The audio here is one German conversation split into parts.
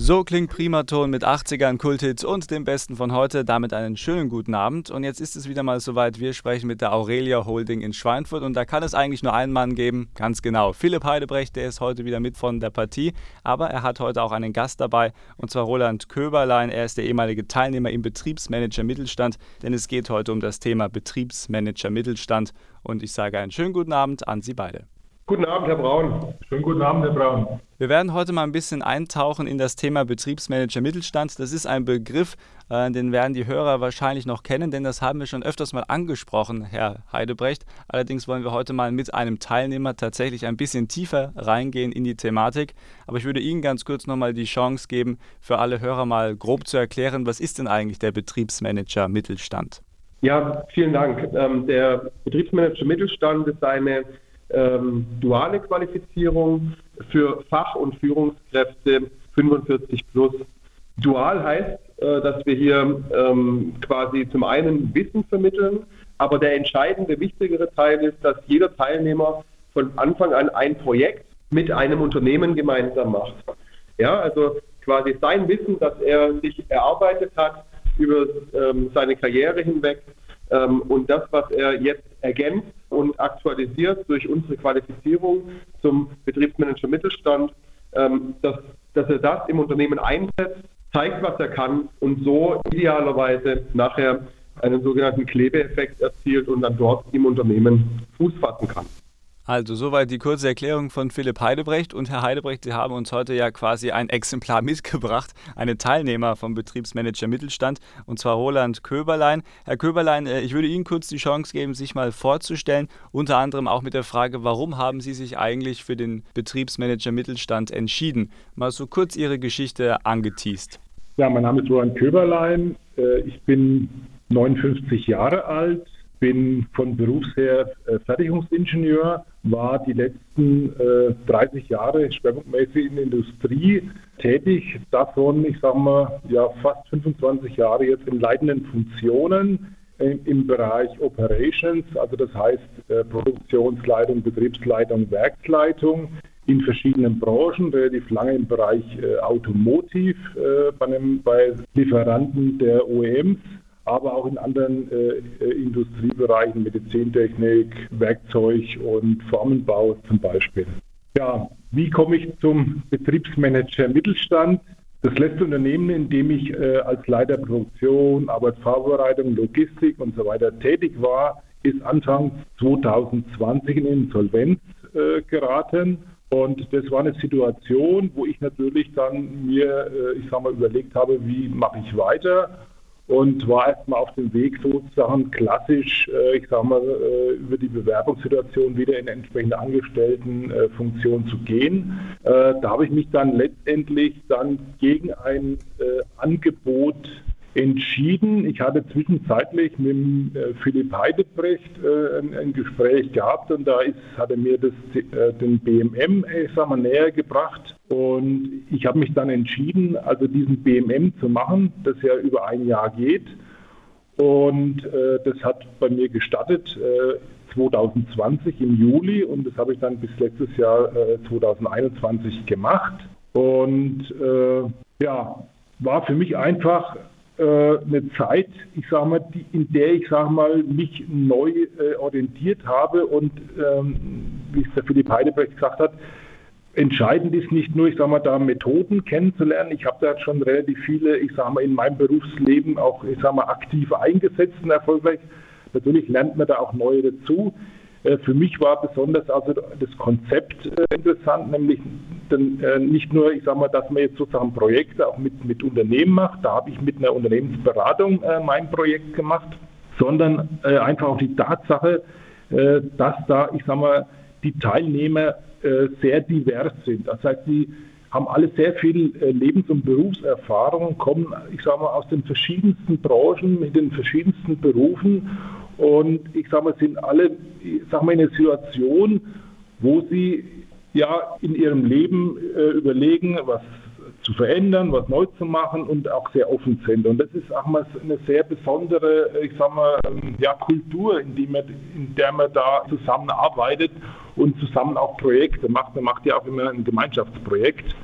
So klingt Primaton mit 80ern Kulthits und dem Besten von heute. Damit einen schönen guten Abend. Und jetzt ist es wieder mal soweit. Wir sprechen mit der Aurelia Holding in Schweinfurt. Und da kann es eigentlich nur einen Mann geben. Ganz genau. Philipp Heidebrecht, der ist heute wieder mit von der Partie. Aber er hat heute auch einen Gast dabei. Und zwar Roland Köberlein. Er ist der ehemalige Teilnehmer im Betriebsmanager Mittelstand. Denn es geht heute um das Thema Betriebsmanager Mittelstand. Und ich sage einen schönen guten Abend an Sie beide. Guten Abend, Herr Braun. Schönen guten Abend, Herr Braun. Wir werden heute mal ein bisschen eintauchen in das Thema Betriebsmanager Mittelstand. Das ist ein Begriff, äh, den werden die Hörer wahrscheinlich noch kennen, denn das haben wir schon öfters mal angesprochen, Herr Heidebrecht. Allerdings wollen wir heute mal mit einem Teilnehmer tatsächlich ein bisschen tiefer reingehen in die Thematik. Aber ich würde Ihnen ganz kurz nochmal die Chance geben, für alle Hörer mal grob zu erklären, was ist denn eigentlich der Betriebsmanager Mittelstand? Ja, vielen Dank. Ähm, der Betriebsmanager Mittelstand ist eine ähm, duale Qualifizierung für Fach- und Führungskräfte 45 plus. Dual heißt, äh, dass wir hier ähm, quasi zum einen Wissen vermitteln, aber der entscheidende, wichtigere Teil ist, dass jeder Teilnehmer von Anfang an ein Projekt mit einem Unternehmen gemeinsam macht. Ja, also quasi sein Wissen, das er sich erarbeitet hat über ähm, seine Karriere hinweg und das, was er jetzt ergänzt und aktualisiert durch unsere Qualifizierung zum Betriebsmanager Mittelstand, ähm, dass, dass er das im Unternehmen einsetzt, zeigt, was er kann und so idealerweise nachher einen sogenannten Klebeeffekt erzielt und dann dort im Unternehmen Fuß fassen kann. Also soweit die kurze Erklärung von Philipp Heidebrecht. Und Herr Heidebrecht, Sie haben uns heute ja quasi ein Exemplar mitgebracht, einen Teilnehmer vom Betriebsmanager Mittelstand, und zwar Roland Köberlein. Herr Köberlein, äh, ich würde Ihnen kurz die Chance geben, sich mal vorzustellen, unter anderem auch mit der Frage, warum haben Sie sich eigentlich für den Betriebsmanager Mittelstand entschieden? Mal so kurz Ihre Geschichte angeteased. Ja, mein Name ist Roland Köberlein. Äh, ich bin 59 Jahre alt, bin von Berufs her äh, Fertigungsingenieur, war die letzten äh, 30 Jahre schwerpunktmäßig in der Industrie tätig, davon, ich sage mal, ja, fast 25 Jahre jetzt in leitenden Funktionen äh, im Bereich Operations, also das heißt äh, Produktionsleitung, Betriebsleitung, Werksleitung in verschiedenen Branchen, relativ lange im Bereich äh, Automotiv äh, bei, einem, bei Lieferanten der OEMs aber auch in anderen äh, äh, Industriebereichen, Medizintechnik, Werkzeug und Formenbau zum Beispiel. Ja, wie komme ich zum Betriebsmanager Mittelstand? Das letzte Unternehmen, in dem ich äh, als Leiter Produktion, Arbeitsvorbereitung, Logistik und so weiter tätig war, ist Anfang 2020 in Insolvenz äh, geraten. Und das war eine Situation, wo ich natürlich dann mir, äh, ich sag mal, überlegt habe, wie mache ich weiter und war erstmal auf dem Weg sozusagen klassisch, äh, ich sage mal, äh, über die Bewerbungssituation wieder in entsprechende Angestelltenfunktion zu gehen. Äh, da habe ich mich dann letztendlich dann gegen ein Angebot entschieden. Ich hatte zwischenzeitlich mit Philipp Heidebrecht ein, Gespräch gehabt und da ist, hat er mir das, den BMM ich sag mal, näher gebracht und ich habe mich dann entschieden, also diesen BMM zu machen, das ja über ein Jahr geht. Und äh, das hat bei mir gestartet 2020 äh, im Juli. Und das habe ich dann bis letztes Jahr 2021 äh, gemacht. Und ja, war für mich einfach äh, eine Zeit, ich sage mal, die, in der ich sage mal mich neu äh, orientiert habe. Und ähm, wie es der Philipp Heidebrecht gesagt hat, entscheidend ist nicht nur, ich sage mal, da Methoden kennenzulernen. Ich habe da schon relativ viele, ich sage mal, in meinem Berufsleben auch, ich sage mal, aktiv eingesetzt und erfolgreich. Natürlich lernt man da auch neue dazu. Äh, für mich war besonders also das Konzept äh, interessant, nämlich äh, nicht nur, ich sage mal, dass man jetzt sozusagen Projekte auch mit, mit Unternehmen macht, da habe ich mit einer Unternehmensberatung mein Projekt gemacht, sondern einfach auch die Tatsache, dass da, ich sage mal, die Teilnehmer sehr divers sind. Das heißt, die haben alle sehr viel Lebens- und Berufserfahrung, kommen, ich sage mal, aus den verschiedensten Branchen, mit den verschiedensten Berufen und ich sage mal, sind alle, ich sag mal, in einer Situation, wo sie ja in ihrem Leben äh, überlegen, was zu verändern, was neu zu machen und auch sehr offen sind. Und das ist auch mal eine sehr besondere, ich sag mal, ähm, ja, Kultur, in, die man, in der man da zusammenarbeitet und zusammen auch Projekte macht. Man macht ja auch immer ein Gemeinschaftsprojekt.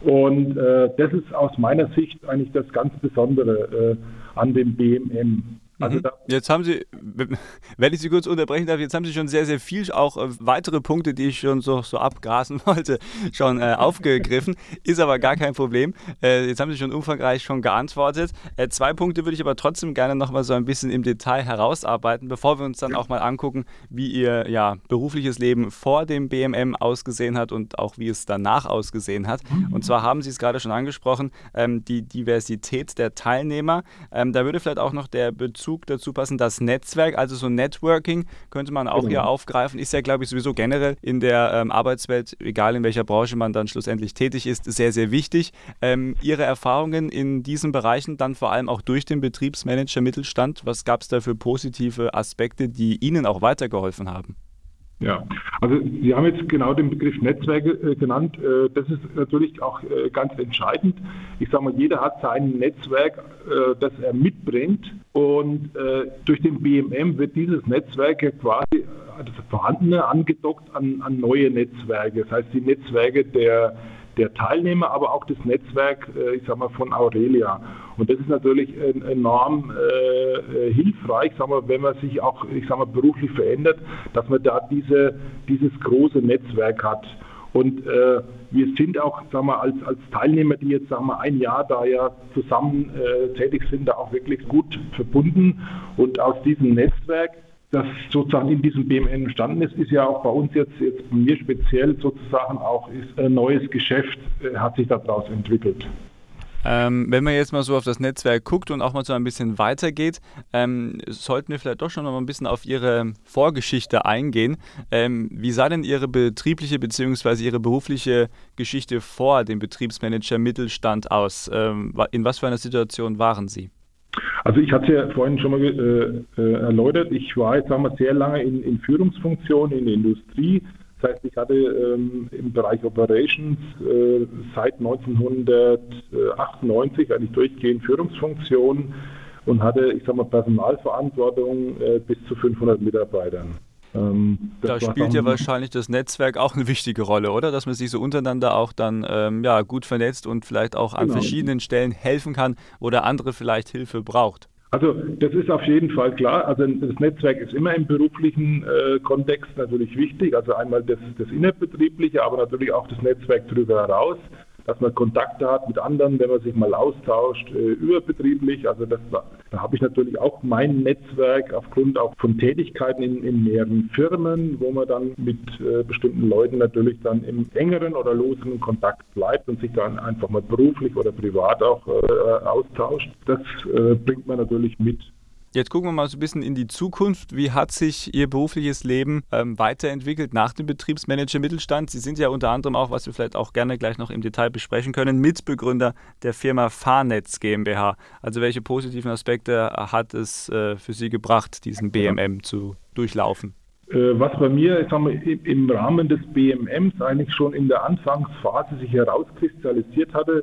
Und äh, das ist aus meiner Sicht eigentlich das ganz Besondere äh, an dem BMM. Also mhm. jetzt haben Sie, wenn ich Sie kurz unterbrechen darf, jetzt haben Sie schon sehr, sehr viel, auch äh, weitere Punkte, die ich schon so, so abgrasen wollte, schon äh, aufgegriffen. Ist aber gar kein Problem. Äh, jetzt haben Sie schon umfangreich schon geantwortet. Äh, zwei Punkte würde ich aber trotzdem gerne nochmal so ein bisschen im Detail herausarbeiten, bevor wir uns dann auch mal angucken, wie Ihr ja, berufliches Leben vor dem BMM ausgesehen hat und auch wie es danach ausgesehen hat. Und zwar haben Sie es gerade schon angesprochen, ähm, die Diversität der Teilnehmer. Ähm, da würde vielleicht auch noch der Bezug Bezug dazu passen, das Netzwerk, also so Networking könnte man auch genau. hier aufgreifen, ist ja, glaube ich, sowieso generell in der ähm, Arbeitswelt, egal in welcher Branche man dann schlussendlich tätig ist, sehr, sehr wichtig. Ähm, Ihre Erfahrungen in diesen Bereichen, dann vor allem auch durch den Betriebsmanager Mittelstand, was gab es da für positive Aspekte, die Ihnen auch weitergeholfen haben? Ja, also Sie haben jetzt genau den Begriff Netzwerke äh, genannt. Äh, das ist natürlich auch äh, ganz entscheidend. Ich sage mal, jeder hat sein Netzwerk, das er mitbringt. Und durch den BMM wird dieses Netzwerk ja quasi, das vorhandene, angedockt an, an neue Netzwerke. Das heißt, die Netzwerke der der Teilnehmer, aber auch das Netzwerk, äh, ich sag mal, von Aurelia. Und das ist natürlich enorm äh, hilfreich, sag mal, wenn man sich auch, ich sag mal, beruflich verändert, dass man da diese, dieses große Netzwerk hat. Und äh, wir sind auch, sagen wir, als, als Teilnehmer, die jetzt sagen wir, ein Jahr da ja zusammen äh, tätig sind, da auch wirklich gut verbunden. Und aus diesem Netzwerk das sozusagen in diesem BMN entstanden ist, ist ja auch bei uns jetzt, jetzt bei mir speziell sozusagen auch ist ein neues Geschäft, äh, hat sich daraus entwickelt. Ähm, wenn man jetzt mal so auf das Netzwerk guckt und auch mal so ein bisschen weitergeht, ähm, sollten wir vielleicht doch schon noch mal ein bisschen auf Ihre Vorgeschichte eingehen. Ähm, wie sah denn Ihre betriebliche bzw. Ihre berufliche Geschichte vor dem Betriebsmanager Mittelstand aus? Ähm, in was für einer Situation waren Sie? Also ich hatte ja vorhin schon mal äh, äh, erläutert, ich war jetzt sagen wir, sehr lange in, in Führungsfunktionen in der Industrie. Das heißt, ich hatte ähm, im Bereich Operations äh, seit 1998 eigentlich durchgehend Führungsfunktionen und hatte, ich sag mal, Personalverantwortung äh, bis zu 500 Mitarbeitern. Ähm, da spielt ja wahrscheinlich das Netzwerk auch eine wichtige Rolle, oder? Dass man sich so untereinander auch dann ähm, ja, gut vernetzt und vielleicht auch an genau. verschiedenen Stellen helfen kann, wo der andere vielleicht Hilfe braucht. Also das ist auf jeden Fall klar. Also das Netzwerk ist immer im beruflichen äh, Kontext natürlich wichtig. Also einmal das, das innerbetriebliche, aber natürlich auch das Netzwerk darüber heraus dass man Kontakte hat mit anderen, wenn man sich mal austauscht, äh, überbetrieblich. Also das, da habe ich natürlich auch mein Netzwerk aufgrund auch von Tätigkeiten in, in mehreren Firmen, wo man dann mit äh, bestimmten Leuten natürlich dann im engeren oder loseren Kontakt bleibt und sich dann einfach mal beruflich oder privat auch äh, austauscht. Das äh, bringt man natürlich mit. Jetzt gucken wir mal so ein bisschen in die Zukunft. Wie hat sich Ihr berufliches Leben ähm, weiterentwickelt nach dem Betriebsmanager Mittelstand? Sie sind ja unter anderem auch, was wir vielleicht auch gerne gleich noch im Detail besprechen können, Mitbegründer der Firma Fahrnetz GmbH. Also welche positiven Aspekte hat es äh, für Sie gebracht, diesen BMM zu durchlaufen? Äh, was bei mir ich sag mal, im Rahmen des BMMs eigentlich schon in der Anfangsphase sich herauskristallisiert hatte,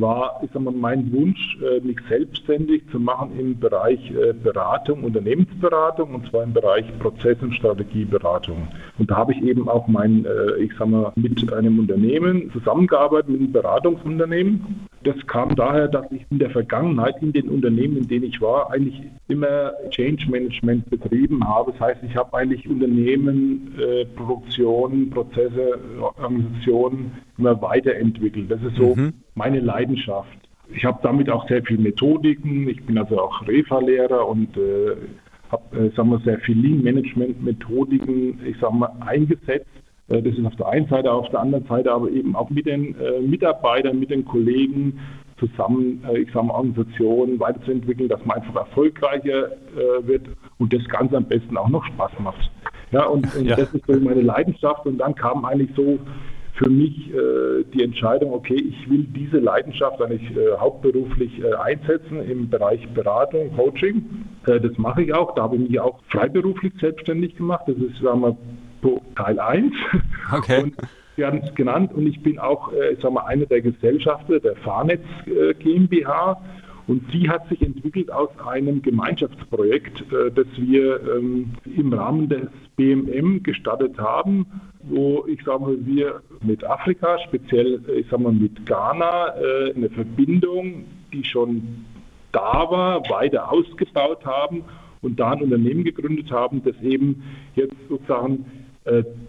war ich sag mal, mein Wunsch, äh, mich selbstständig zu machen im Bereich äh, Beratung, Unternehmensberatung und zwar im Bereich Prozess- und Strategieberatung. Und da habe ich eben auch mein, äh, ich sag mal, mit einem Unternehmen zusammengearbeitet, mit einem Beratungsunternehmen. Das kam daher, dass ich in der Vergangenheit in den Unternehmen, in denen ich war, eigentlich immer Change Management betrieben habe. Das heißt, ich habe eigentlich Unternehmen, Produktion, Prozesse, Organisationen immer weiterentwickelt. Das ist so mhm. Meine Leidenschaft. Ich habe damit auch sehr viele Methodiken. Ich bin also auch Refa-Lehrer und äh, habe, äh, wir, sehr viele Lean-Management-Methodiken, ich sage mal, eingesetzt. Äh, das ist auf der einen Seite, auf der anderen Seite aber eben auch mit den äh, Mitarbeitern, mit den Kollegen zusammen, äh, ich sage mal, Organisationen weiterzuentwickeln, dass man einfach erfolgreicher äh, wird und das Ganze am besten auch noch Spaß macht. Ja, und, und ja. das ist so meine Leidenschaft. Und dann kam eigentlich so für mich äh, die Entscheidung, okay, ich will diese Leidenschaft eigentlich äh, hauptberuflich äh, einsetzen im Bereich Beratung, Coaching. Äh, das mache ich auch. Da habe ich mich auch freiberuflich selbstständig gemacht. Das ist, sagen wir, Teil 1. Okay. Und wir haben es genannt und ich bin auch, äh, sagen wir, einer der Gesellschafter der Fahrnetz äh, GmbH. Und die hat sich entwickelt aus einem Gemeinschaftsprojekt, äh, das wir ähm, im Rahmen des BMM gestartet haben, wo ich sage mal, wir mit Afrika, speziell ich sage mal mit Ghana, äh, eine Verbindung, die schon da war, weiter ausgebaut haben und da ein Unternehmen gegründet haben, das eben jetzt sozusagen äh,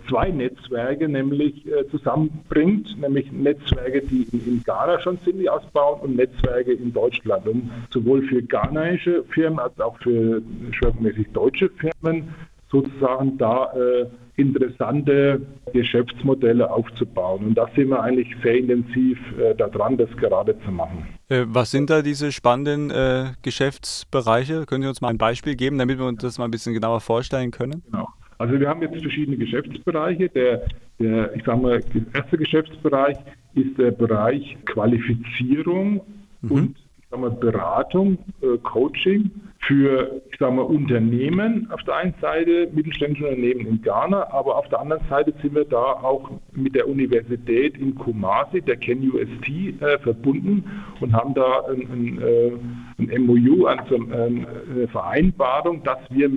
zwei Netzwerke nämlich äh, zusammenbringt, nämlich Netzwerke, die in Ghana schon sind, die ausbauen und Netzwerke in Deutschland, um sowohl für ghanaische Firmen als auch für schwerpunktmäßig deutsche Firmen sozusagen da äh, interessante Geschäftsmodelle aufzubauen. Und da sind wir eigentlich sehr intensiv äh, daran, das gerade zu machen. Äh, was sind da diese spannenden äh, Geschäftsbereiche? Können Sie uns mal ein Beispiel geben, damit wir uns das mal ein bisschen genauer vorstellen können? Genau. Also wir haben jetzt verschiedene Geschäftsbereiche. Der, der ich sage mal, erste Geschäftsbereich ist der Bereich Qualifizierung mhm. und ich sag mal, Beratung, äh, Coaching für ich sag mal, Unternehmen auf der einen Seite, mittelständische Unternehmen in Ghana, aber auf der anderen Seite sind wir da auch mit der Universität in Kumasi, der Ken UST, äh, verbunden und haben da ein, ein, äh, ein MOU, also eine Vereinbarung, dass wir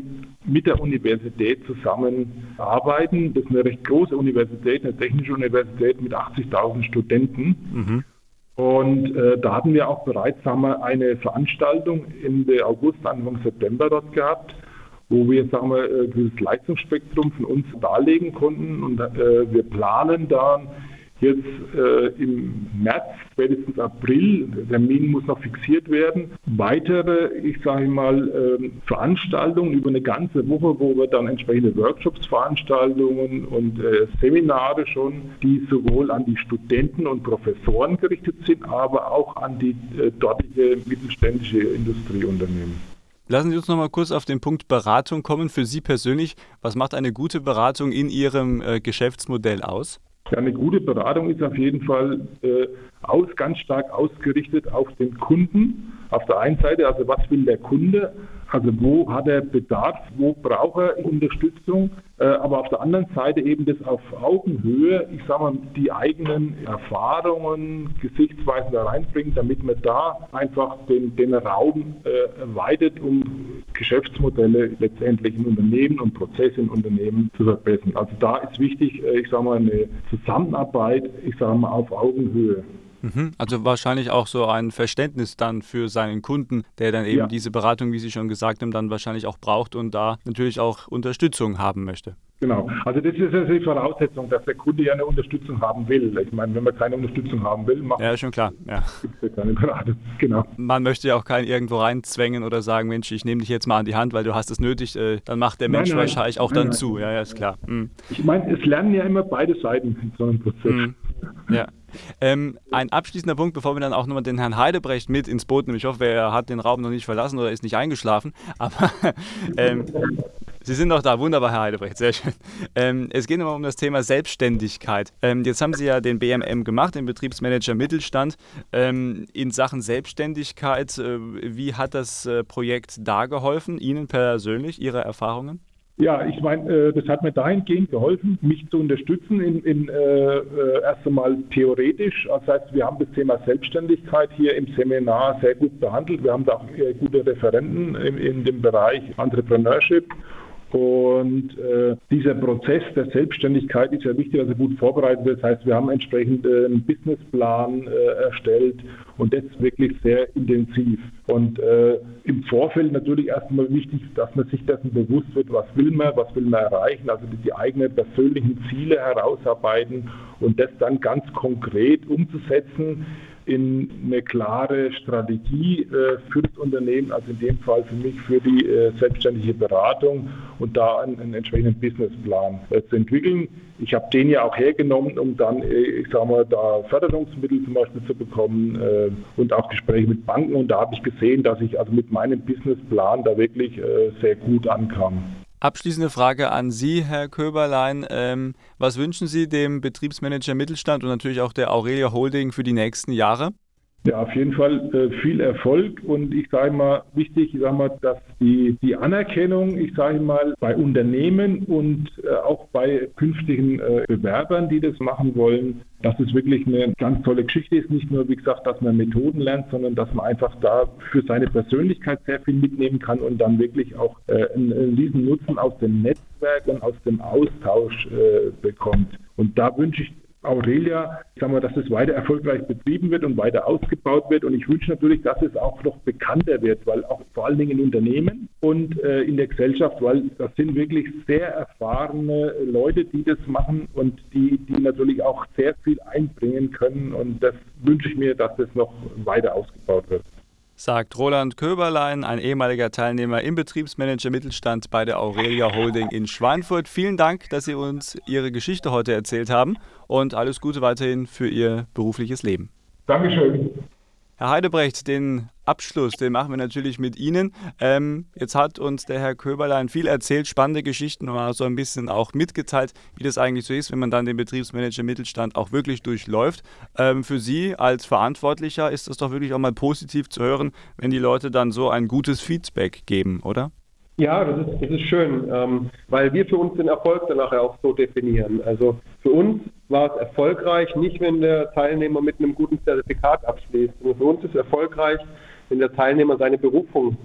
mit der Universität zusammenarbeiten. Das ist eine recht große Universität, eine technische Universität mit 80.000 Studenten. Mhm. Und äh, da hatten wir auch bereits haben wir eine Veranstaltung Ende August, Anfang September dort gehabt, wo wir sagen wir, äh, dieses Leistungsspektrum von uns darlegen konnten. Und äh, wir planen dann jetzt äh, im März, spätestens April, der Termin muss noch fixiert werden, weitere, ich sage mal, äh, Veranstaltungen über eine ganze Woche, wo wir dann entsprechende Workshops, Veranstaltungen und äh, Seminare schon, die sowohl an die Studenten und Professoren gerichtet sind, aber auch an die äh, dortige mittelständische Industrieunternehmen. Lassen Sie uns noch mal kurz auf den Punkt Beratung kommen. Für Sie persönlich, was macht eine gute Beratung in Ihrem äh, Geschäftsmodell aus? Ja, eine gute Beratung ist auf jeden Fall äh, aus, ganz stark ausgerichtet auf den Kunden. Auf der einen Seite, also was will der Kunde, also wo hat er Bedarf, wo braucht er Unterstützung, äh, aber auf der anderen Seite eben das auf Augenhöhe, ich sage mal, die eigenen Erfahrungen, Gesichtsweisen da reinbringen, damit man da einfach den, den Raum äh, erweitert, um Geschäftsmodelle letztendlich in Unternehmen und Prozesse in Unternehmen zu verbessern. Also da ist wichtig, äh, ich sage mal, eine Zusammenarbeit, ich sage mal, auf Augenhöhe. Mhm. Also wahrscheinlich auch so ein Verständnis dann für seinen Kunden, der dann eben ja. diese Beratung, wie Sie schon gesagt haben, dann wahrscheinlich auch braucht und da natürlich auch Unterstützung haben möchte. Genau. Also das ist also die Voraussetzung, dass der Kunde ja eine Unterstützung haben will. Ich meine, wenn man keine Unterstützung haben will, macht ja schon klar. Ja. Gibt es ja keine Beratung. Genau. Man möchte ja auch keinen irgendwo reinzwängen oder sagen, Mensch, ich nehme dich jetzt mal an die Hand, weil du hast es nötig. Äh, dann macht der Mensch nein, nein, wahrscheinlich auch nein, dann zu. Ja, ja, ist klar. Mhm. Ich meine, es lernen ja immer beide Seiten in so einem Prozess. Mhm. Ja. Ähm, ein abschließender Punkt, bevor wir dann auch nochmal den Herrn Heidebrecht mit ins Boot nehmen. Ich hoffe, er hat den Raum noch nicht verlassen oder ist nicht eingeschlafen. Aber ähm, Sie sind noch da, wunderbar, Herr Heidebrecht, sehr schön. Ähm, es geht nochmal um das Thema Selbstständigkeit. Ähm, jetzt haben Sie ja den BMM gemacht, den Betriebsmanager Mittelstand. Ähm, in Sachen Selbstständigkeit, äh, wie hat das äh, Projekt da geholfen, Ihnen persönlich, Ihre Erfahrungen? Ja, ich meine, äh, das hat mir dahingehend geholfen, mich zu unterstützen, in, in äh, äh, erst einmal theoretisch. Das heißt, wir haben das Thema Selbstständigkeit hier im Seminar sehr gut behandelt. Wir haben da auch äh, gute Referenten in, in dem Bereich Entrepreneurship und äh, dieser Prozess der Selbstständigkeit ist ja wichtig, dass er gut vorbereitet wird. Das heißt, wir haben entsprechend äh, einen Businessplan äh, erstellt und das wirklich sehr intensiv. Und äh, im Vorfeld natürlich erstmal wichtig, dass man sich dessen bewusst wird, was will man, was will man erreichen, also die eigenen persönlichen Ziele herausarbeiten und das dann ganz konkret umzusetzen in eine klare Strategie äh, für das Unternehmen, also in dem Fall für mich für die äh, selbstständige Beratung und da einen, einen entsprechenden Businessplan äh, zu entwickeln. Ich habe den ja auch hergenommen, um dann, äh, ich sage mal, da Förderungsmittel zum Beispiel zu bekommen äh, und auch Gespräche mit Banken. Und da habe ich gesehen, dass ich also mit meinem Businessplan da wirklich äh, sehr gut ankam. Abschließende Frage an Sie, Herr Köberlein. Ähm, was wünschen Sie dem Betriebsmanager Mittelstand und natürlich auch der Aurelia Holding für die nächsten Jahre? Ja, auf jeden Fall äh, viel Erfolg und ich sage mal, wichtig, ich sage mal, dass die, die Anerkennung, ich sage mal, bei Unternehmen und äh, auch bei künftigen äh, Bewerbern, die das machen wollen, dass es wirklich eine ganz tolle Geschichte ist. Nicht nur, wie gesagt, dass man Methoden lernt, sondern dass man einfach da für seine Persönlichkeit sehr viel mitnehmen kann und dann wirklich auch einen, einen riesen Nutzen aus dem Netzwerk und aus dem Austausch bekommt. Und da wünsche ich Aurelia, ich sage mal, dass es weiter erfolgreich betrieben wird und weiter ausgebaut wird. Und ich wünsche natürlich, dass es auch noch bekannter wird, weil auch vor allen Dingen in Unternehmen und äh, in der Gesellschaft, weil das sind wirklich sehr erfahrene Leute, die das machen und die, die natürlich auch sehr viel einbringen können. Und das wünsche ich mir, dass es noch weiter ausgebaut wird sagt Roland Köberlein, ein ehemaliger Teilnehmer im Betriebsmanager Mittelstand bei der Aurelia Holding in Schweinfurt. Vielen Dank, dass Sie uns Ihre Geschichte heute erzählt haben und alles Gute weiterhin für Ihr berufliches Leben. Dankeschön. Herr Heidebrecht, den Abschluss, den machen wir natürlich mit Ihnen. Ähm, jetzt hat uns der Herr Köberlein viel erzählt, spannende Geschichten und so ein bisschen auch mitgeteilt, wie das eigentlich so ist, wenn man dann den Betriebsmanager Mittelstand auch wirklich durchläuft. Ähm, für Sie als Verantwortlicher ist das doch wirklich auch mal positiv zu hören, wenn die Leute dann so ein gutes Feedback geben, oder? Ja, das ist, das ist schön, ähm, weil wir für uns den Erfolg dann nachher auch so definieren. Also für uns war es erfolgreich, nicht wenn der Teilnehmer mit einem guten Zertifikat abschließt. Und für uns ist es erfolgreich, wenn der Teilnehmer seine Berufung,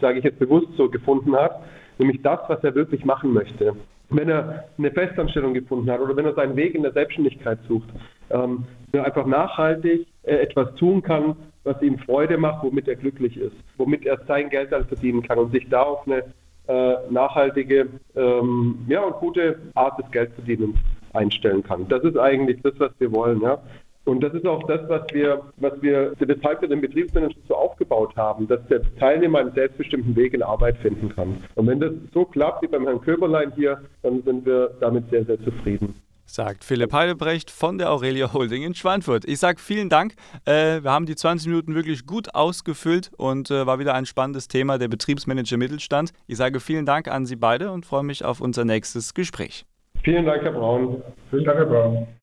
sage ich jetzt bewusst so, gefunden hat, nämlich das, was er wirklich machen möchte. Wenn er eine Festanstellung gefunden hat oder wenn er seinen Weg in der Selbstständigkeit sucht, ähm, wenn er einfach nachhaltig äh, etwas tun kann, was ihm Freude macht, womit er glücklich ist, womit er sein Geld dann verdienen kann und sich da auf eine äh, nachhaltige ähm, ja, und gute Art des Geldverdienens einstellen kann. Das ist eigentlich das, was wir wollen. Ja? Und das ist auch das, was wir, was wir, weshalb wir den Betriebsmanagement so aufgebaut haben, dass der Teilnehmer einen selbstbestimmten Weg in Arbeit finden kann. Und wenn das so klappt wie beim Herrn Köberlein hier, dann sind wir damit sehr, sehr zufrieden sagt Philipp Heidebrecht von der Aurelia Holding in Schweinfurt. Ich sage vielen Dank. Äh, wir haben die 20 Minuten wirklich gut ausgefüllt und äh, war wieder ein spannendes Thema, der Betriebsmanager Mittelstand. Ich sage vielen Dank an Sie beide und freue mich auf unser nächstes Gespräch. Vielen Dank, Herr Braun. Vielen Dank, Herr Braun.